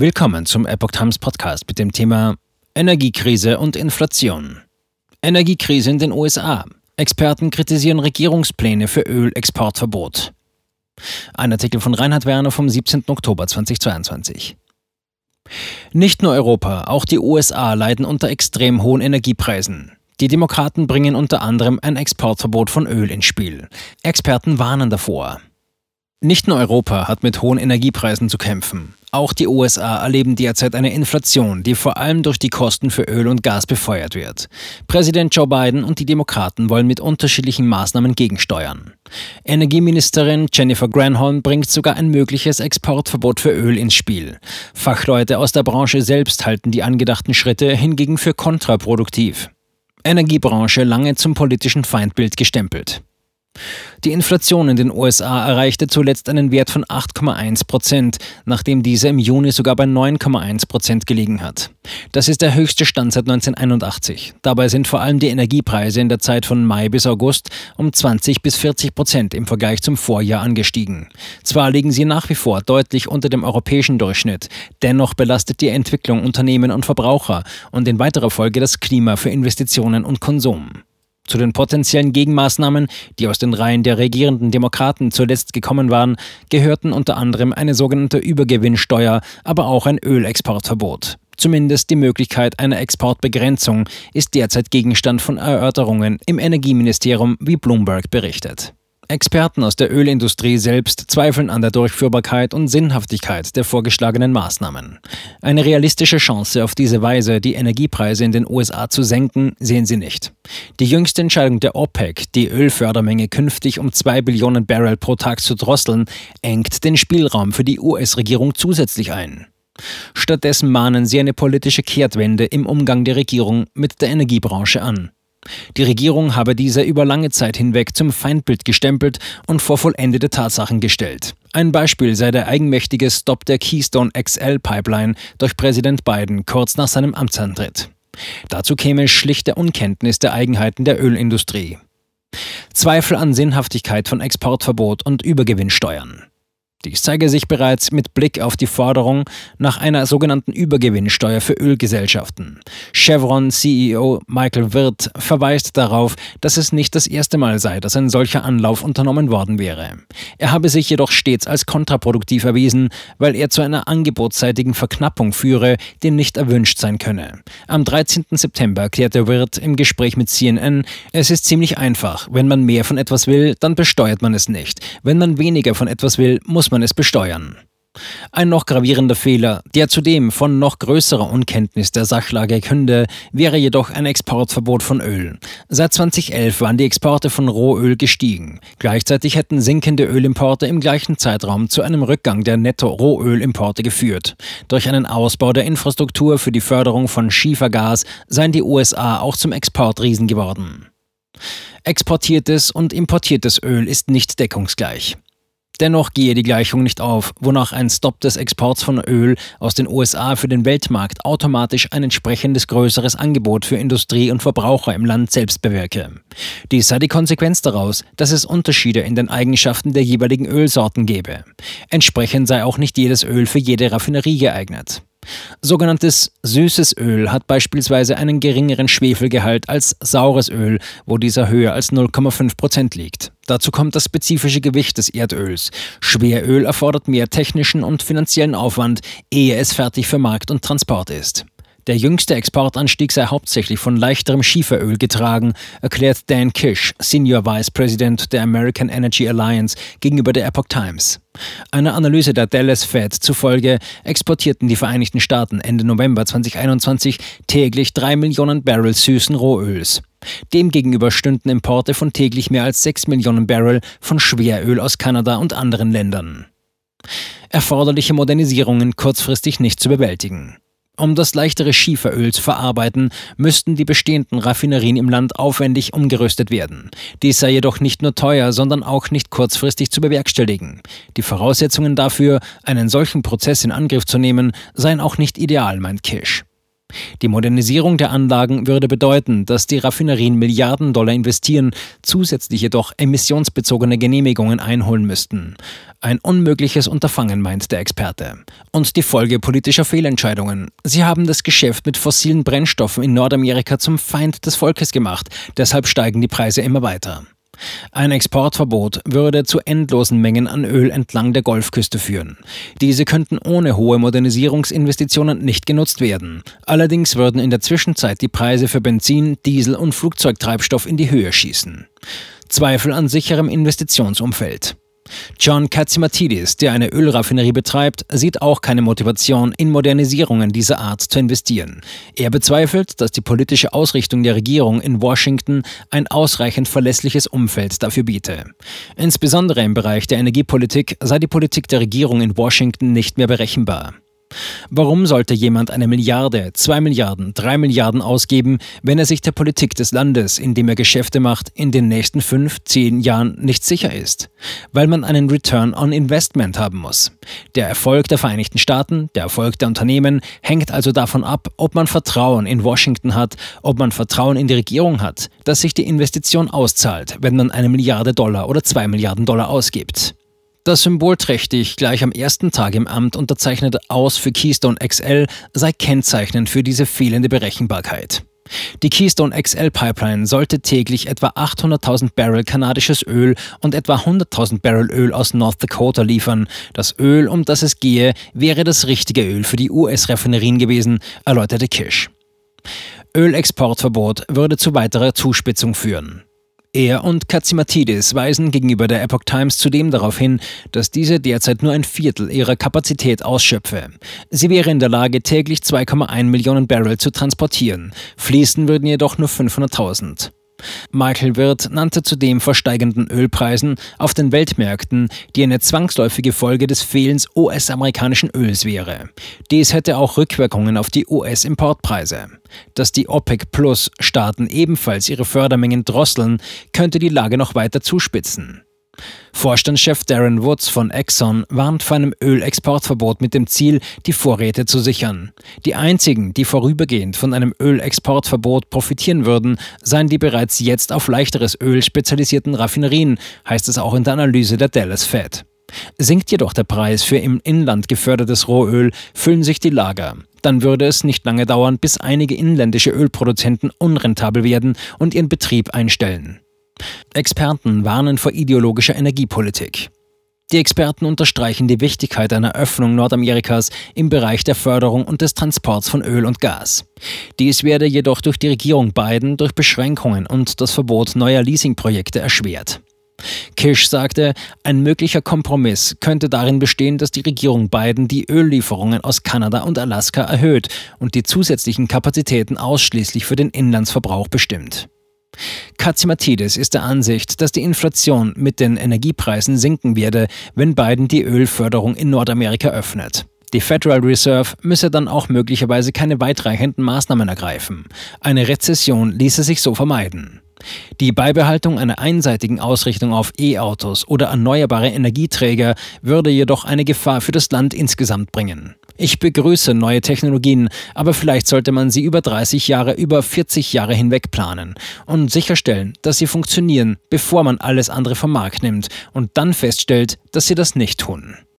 Willkommen zum Epoch Times Podcast mit dem Thema Energiekrise und Inflation. Energiekrise in den USA. Experten kritisieren Regierungspläne für Ölexportverbot. Ein Artikel von Reinhard Werner vom 17. Oktober 2022. Nicht nur Europa, auch die USA leiden unter extrem hohen Energiepreisen. Die Demokraten bringen unter anderem ein Exportverbot von Öl ins Spiel. Experten warnen davor. Nicht nur Europa hat mit hohen Energiepreisen zu kämpfen. Auch die USA erleben derzeit eine Inflation, die vor allem durch die Kosten für Öl und Gas befeuert wird. Präsident Joe Biden und die Demokraten wollen mit unterschiedlichen Maßnahmen gegensteuern. Energieministerin Jennifer Granholm bringt sogar ein mögliches Exportverbot für Öl ins Spiel. Fachleute aus der Branche selbst halten die angedachten Schritte hingegen für kontraproduktiv. Energiebranche lange zum politischen Feindbild gestempelt. Die Inflation in den USA erreichte zuletzt einen Wert von 8,1 Prozent, nachdem diese im Juni sogar bei 9,1 Prozent gelegen hat. Das ist der höchste Stand seit 1981. Dabei sind vor allem die Energiepreise in der Zeit von Mai bis August um 20 bis 40 Prozent im Vergleich zum Vorjahr angestiegen. Zwar liegen sie nach wie vor deutlich unter dem europäischen Durchschnitt, dennoch belastet die Entwicklung Unternehmen und Verbraucher und in weiterer Folge das Klima für Investitionen und Konsum. Zu den potenziellen Gegenmaßnahmen, die aus den Reihen der regierenden Demokraten zuletzt gekommen waren, gehörten unter anderem eine sogenannte Übergewinnsteuer, aber auch ein Ölexportverbot. Zumindest die Möglichkeit einer Exportbegrenzung ist derzeit Gegenstand von Erörterungen im Energieministerium, wie Bloomberg berichtet. Experten aus der Ölindustrie selbst zweifeln an der Durchführbarkeit und Sinnhaftigkeit der vorgeschlagenen Maßnahmen. Eine realistische Chance auf diese Weise, die Energiepreise in den USA zu senken, sehen sie nicht. Die jüngste Entscheidung der OPEC, die Ölfördermenge künftig um 2 Billionen Barrel pro Tag zu drosseln, engt den Spielraum für die US-Regierung zusätzlich ein. Stattdessen mahnen sie eine politische Kehrtwende im Umgang der Regierung mit der Energiebranche an. Die Regierung habe diese über lange Zeit hinweg zum Feindbild gestempelt und vor vollendete Tatsachen gestellt. Ein Beispiel sei der eigenmächtige Stop der Keystone XL Pipeline durch Präsident Biden kurz nach seinem Amtsantritt. Dazu käme schlichte Unkenntnis der Eigenheiten der Ölindustrie. Zweifel an Sinnhaftigkeit von Exportverbot und Übergewinnsteuern. Dies zeige sich bereits mit Blick auf die Forderung nach einer sogenannten Übergewinnsteuer für Ölgesellschaften. Chevron CEO Michael Wirth verweist darauf, dass es nicht das erste Mal sei, dass ein solcher Anlauf unternommen worden wäre. Er habe sich jedoch stets als kontraproduktiv erwiesen, weil er zu einer angebotsseitigen Verknappung führe, die nicht erwünscht sein könne. Am 13. September erklärte Wirth im Gespräch mit CNN, es ist ziemlich einfach. Wenn man mehr von etwas will, dann besteuert man es nicht. Wenn man weniger von etwas will, muss man es besteuern. Ein noch gravierender Fehler, der zudem von noch größerer Unkenntnis der Sachlage künde, wäre jedoch ein Exportverbot von Öl. Seit 2011 waren die Exporte von Rohöl gestiegen. Gleichzeitig hätten sinkende Ölimporte im gleichen Zeitraum zu einem Rückgang der Netto-Rohölimporte geführt. Durch einen Ausbau der Infrastruktur für die Förderung von Schiefergas seien die USA auch zum Exportriesen geworden. Exportiertes und importiertes Öl ist nicht deckungsgleich. Dennoch gehe die Gleichung nicht auf, wonach ein Stopp des Exports von Öl aus den USA für den Weltmarkt automatisch ein entsprechendes größeres Angebot für Industrie und Verbraucher im Land selbst bewirke. Dies sei die Konsequenz daraus, dass es Unterschiede in den Eigenschaften der jeweiligen Ölsorten gebe. Entsprechend sei auch nicht jedes Öl für jede Raffinerie geeignet. Sogenanntes süßes Öl hat beispielsweise einen geringeren Schwefelgehalt als saures Öl, wo dieser höher als 0,5 Prozent liegt. Dazu kommt das spezifische Gewicht des Erdöls. Schweröl erfordert mehr technischen und finanziellen Aufwand, ehe es fertig für Markt und Transport ist. Der jüngste Exportanstieg sei hauptsächlich von leichterem Schieferöl getragen, erklärt Dan Kish, Senior Vice President der American Energy Alliance, gegenüber der Epoch Times. Einer Analyse der Dallas Fed zufolge exportierten die Vereinigten Staaten Ende November 2021 täglich drei Millionen Barrel süßen Rohöls. Demgegenüber stünden Importe von täglich mehr als sechs Millionen Barrel von Schweröl aus Kanada und anderen Ländern. Erforderliche Modernisierungen kurzfristig nicht zu bewältigen. Um das leichtere Schieferöl zu verarbeiten, müssten die bestehenden Raffinerien im Land aufwendig umgerüstet werden. Dies sei jedoch nicht nur teuer, sondern auch nicht kurzfristig zu bewerkstelligen. Die Voraussetzungen dafür, einen solchen Prozess in Angriff zu nehmen, seien auch nicht ideal, meint Kish. Die Modernisierung der Anlagen würde bedeuten, dass die Raffinerien Milliarden Dollar investieren, zusätzlich jedoch emissionsbezogene Genehmigungen einholen müssten. Ein unmögliches Unterfangen, meint der Experte. Und die Folge politischer Fehlentscheidungen. Sie haben das Geschäft mit fossilen Brennstoffen in Nordamerika zum Feind des Volkes gemacht, deshalb steigen die Preise immer weiter. Ein Exportverbot würde zu endlosen Mengen an Öl entlang der Golfküste führen. Diese könnten ohne hohe Modernisierungsinvestitionen nicht genutzt werden. Allerdings würden in der Zwischenzeit die Preise für Benzin, Diesel und Flugzeugtreibstoff in die Höhe schießen. Zweifel an sicherem Investitionsumfeld. John Katzimatidis, der eine Ölraffinerie betreibt, sieht auch keine Motivation, in Modernisierungen dieser Art zu investieren. Er bezweifelt, dass die politische Ausrichtung der Regierung in Washington ein ausreichend verlässliches Umfeld dafür biete. Insbesondere im Bereich der Energiepolitik sei die Politik der Regierung in Washington nicht mehr berechenbar. Warum sollte jemand eine Milliarde, zwei Milliarden, drei Milliarden ausgeben, wenn er sich der Politik des Landes, in dem er Geschäfte macht, in den nächsten fünf, zehn Jahren nicht sicher ist? Weil man einen Return on Investment haben muss. Der Erfolg der Vereinigten Staaten, der Erfolg der Unternehmen hängt also davon ab, ob man Vertrauen in Washington hat, ob man Vertrauen in die Regierung hat, dass sich die Investition auszahlt, wenn man eine Milliarde Dollar oder zwei Milliarden Dollar ausgibt. Das symbolträchtig gleich am ersten Tag im Amt unterzeichnete Aus für Keystone XL sei kennzeichnend für diese fehlende Berechenbarkeit. Die Keystone XL Pipeline sollte täglich etwa 800.000 Barrel kanadisches Öl und etwa 100.000 Barrel Öl aus North Dakota liefern. Das Öl, um das es gehe, wäre das richtige Öl für die US-Raffinerien gewesen, erläuterte Kish. Ölexportverbot würde zu weiterer Zuspitzung führen. Er und Katsimatidis weisen gegenüber der Epoch Times zudem darauf hin, dass diese derzeit nur ein Viertel ihrer Kapazität ausschöpfe. Sie wäre in der Lage, täglich 2,1 Millionen Barrel zu transportieren. Fließen würden jedoch nur 500.000. Michael Wirth nannte zudem vor steigenden Ölpreisen auf den Weltmärkten, die eine zwangsläufige Folge des Fehlens US-amerikanischen Öls wäre. Dies hätte auch Rückwirkungen auf die US-Importpreise. Dass die OPEC-Plus-Staaten ebenfalls ihre Fördermengen drosseln, könnte die Lage noch weiter zuspitzen. Vorstandschef Darren Woods von Exxon warnt vor einem Ölexportverbot mit dem Ziel, die Vorräte zu sichern. Die einzigen, die vorübergehend von einem Ölexportverbot profitieren würden, seien die bereits jetzt auf leichteres Öl spezialisierten Raffinerien, heißt es auch in der Analyse der Dallas Fed. Sinkt jedoch der Preis für im Inland gefördertes Rohöl, füllen sich die Lager. Dann würde es nicht lange dauern, bis einige inländische Ölproduzenten unrentabel werden und ihren Betrieb einstellen. Experten warnen vor ideologischer Energiepolitik. Die Experten unterstreichen die Wichtigkeit einer Öffnung Nordamerikas im Bereich der Förderung und des Transports von Öl und Gas. Dies werde jedoch durch die Regierung Biden durch Beschränkungen und das Verbot neuer Leasingprojekte erschwert. Kish sagte, ein möglicher Kompromiss könnte darin bestehen, dass die Regierung Biden die Öllieferungen aus Kanada und Alaska erhöht und die zusätzlichen Kapazitäten ausschließlich für den Inlandsverbrauch bestimmt. Katzimatidis ist der Ansicht, dass die Inflation mit den Energiepreisen sinken werde, wenn Biden die Ölförderung in Nordamerika öffnet. Die Federal Reserve müsse dann auch möglicherweise keine weitreichenden Maßnahmen ergreifen. Eine Rezession ließe sich so vermeiden. Die Beibehaltung einer einseitigen Ausrichtung auf E-Autos oder erneuerbare Energieträger würde jedoch eine Gefahr für das Land insgesamt bringen. Ich begrüße neue Technologien, aber vielleicht sollte man sie über 30 Jahre, über 40 Jahre hinweg planen und sicherstellen, dass sie funktionieren, bevor man alles andere vom Markt nimmt und dann feststellt, dass sie das nicht tun.